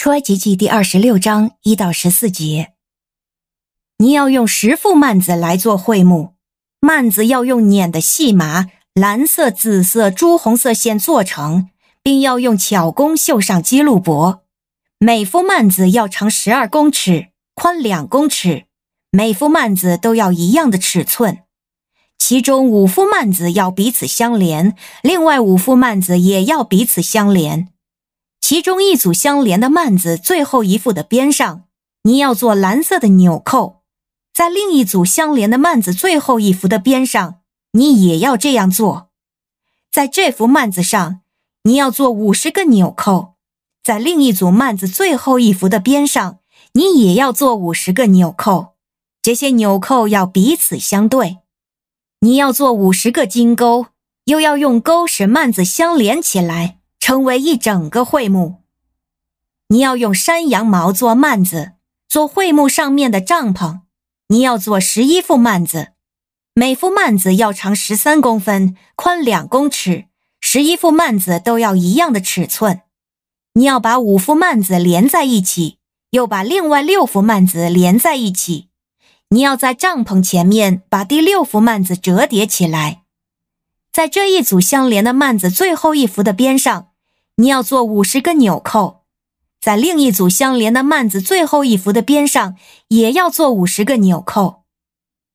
出埃及记第二十六章一到十四节。你要用十副幔子来做会幕，幔子要用捻的细麻，蓝色、紫色、朱红色线做成，并要用巧工绣上基路帛。每副幔子要长十二公尺，宽两公尺，每副幔子都要一样的尺寸。其中五副幔子要彼此相连，另外五副幔子也要彼此相连。其中一组相连的幔子最后一副的边上，你要做蓝色的纽扣；在另一组相连的幔子最后一幅的边上，你也要这样做。在这幅幔子上，你要做五十个纽扣；在另一组幔子最后一幅的边上，你也要做五十个纽扣。这些纽扣要彼此相对。你要做五十个金钩，又要用钩使幔子相连起来，成为一整个会幕。你要用山羊毛做幔子，做会幕上面的帐篷。你要做十一副幔子，每副幔子要长十三公分，宽两公尺，十一副幔子都要一样的尺寸。你要把五副幔子连在一起，又把另外六副幔子连在一起。你要在帐篷前面把第六副幔子折叠起来，在这一组相连的幔子最后一幅的边上，你要做五十个纽扣；在另一组相连的幔子最后一幅的边上，也要做五十个纽扣。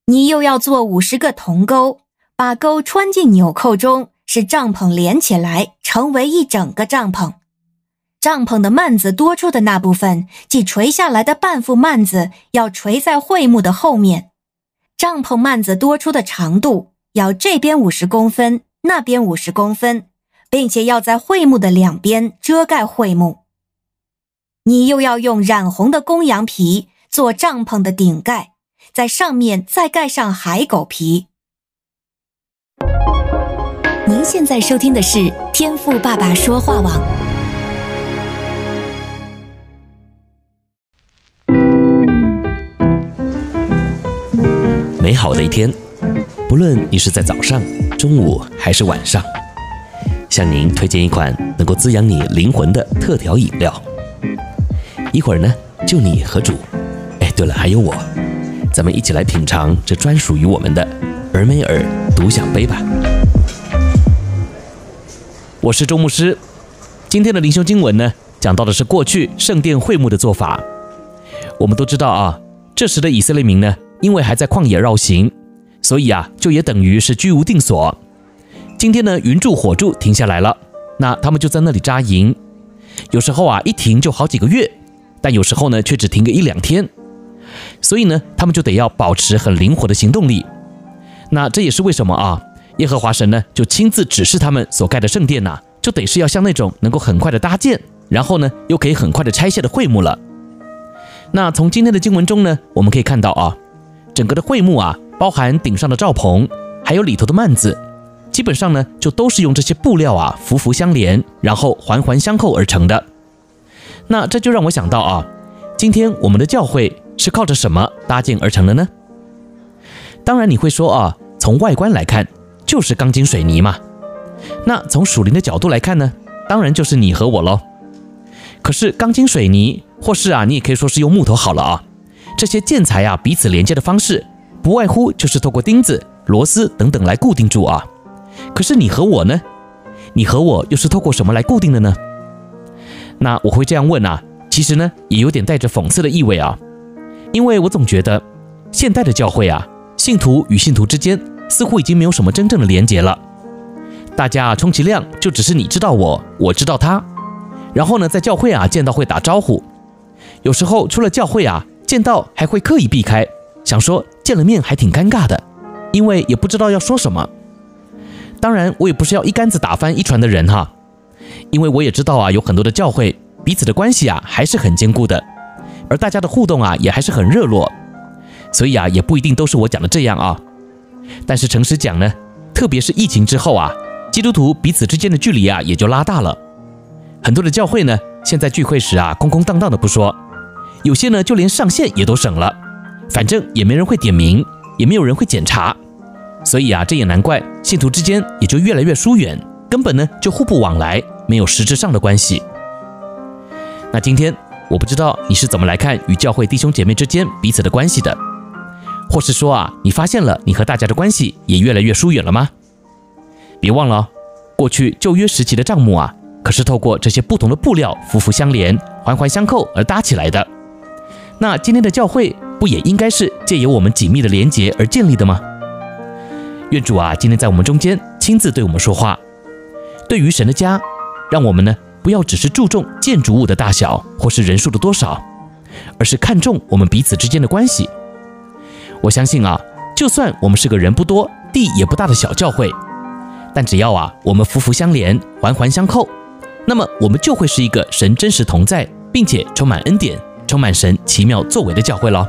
你又要做五十个铜钩，把钩穿进纽扣中，使帐篷连起来，成为一整个帐篷。帐篷的幔子多出的那部分，即垂下来的半副幔子，要垂在会幕的后面。帐篷幔子多出的长度要这边五十公分，那边五十公分，并且要在桧木的两边遮盖桧木。你又要用染红的公羊皮做帐篷的顶盖，在上面再盖上海狗皮。您现在收听的是天赋爸爸说话网。美好的一天，不论你是在早上、中午还是晚上，向您推荐一款能够滋养你灵魂的特调饮料。一会儿呢，就你和主，哎，对了，还有我，咱们一起来品尝这专属于我们的尔梅尔独享杯吧。我是周牧师，今天的灵修经文呢，讲到的是过去圣殿会幕的做法。我们都知道啊，这时的以色列民呢。因为还在旷野绕行，所以啊，就也等于是居无定所。今天呢，云柱火柱停下来了，那他们就在那里扎营。有时候啊，一停就好几个月，但有时候呢，却只停个一两天。所以呢，他们就得要保持很灵活的行动力。那这也是为什么啊，耶和华神呢，就亲自指示他们所盖的圣殿呐，就得是要像那种能够很快的搭建，然后呢，又可以很快的拆卸的会幕了。那从今天的经文中呢，我们可以看到啊。整个的会幕啊，包含顶上的罩棚，还有里头的幔子，基本上呢，就都是用这些布料啊，幅幅相连，然后环环相扣而成的。那这就让我想到啊，今天我们的教会是靠着什么搭建而成的呢？当然你会说啊，从外观来看就是钢筋水泥嘛。那从属灵的角度来看呢，当然就是你和我喽。可是钢筋水泥，或是啊，你也可以说是用木头好了啊。这些建材啊，彼此连接的方式，不外乎就是透过钉子、螺丝等等来固定住啊。可是你和我呢？你和我又是透过什么来固定的呢？那我会这样问啊，其实呢，也有点带着讽刺的意味啊。因为我总觉得，现代的教会啊，信徒与信徒之间似乎已经没有什么真正的连接了。大家啊，充其量就只是你知道我，我知道他。然后呢，在教会啊见到会打招呼，有时候出了教会啊。见到还会刻意避开，想说见了面还挺尴尬的，因为也不知道要说什么。当然，我也不是要一竿子打翻一船的人哈，因为我也知道啊，有很多的教会彼此的关系啊还是很坚固的，而大家的互动啊也还是很热络，所以啊也不一定都是我讲的这样啊。但是诚实讲呢，特别是疫情之后啊，基督徒彼此之间的距离啊也就拉大了，很多的教会呢现在聚会时啊空空荡荡的不说。有些呢，就连上线也都省了，反正也没人会点名，也没有人会检查，所以啊，这也难怪信徒之间也就越来越疏远，根本呢就互不往来，没有实质上的关系。那今天我不知道你是怎么来看与教会弟兄姐妹之间彼此的关系的，或是说啊，你发现了你和大家的关系也越来越疏远了吗？别忘了，过去旧约时期的账目啊，可是透过这些不同的布料夫妇相连、环环相扣而搭起来的。那今天的教会不也应该是借由我们紧密的连结而建立的吗？愿主啊，今天在我们中间亲自对我们说话。对于神的家，让我们呢不要只是注重建筑物的大小或是人数的多少，而是看重我们彼此之间的关系。我相信啊，就算我们是个人不多、地也不大的小教会，但只要啊我们夫妇相连、环环相扣，那么我们就会是一个神真实同在，并且充满恩典、充满神奇妙作为的教会了。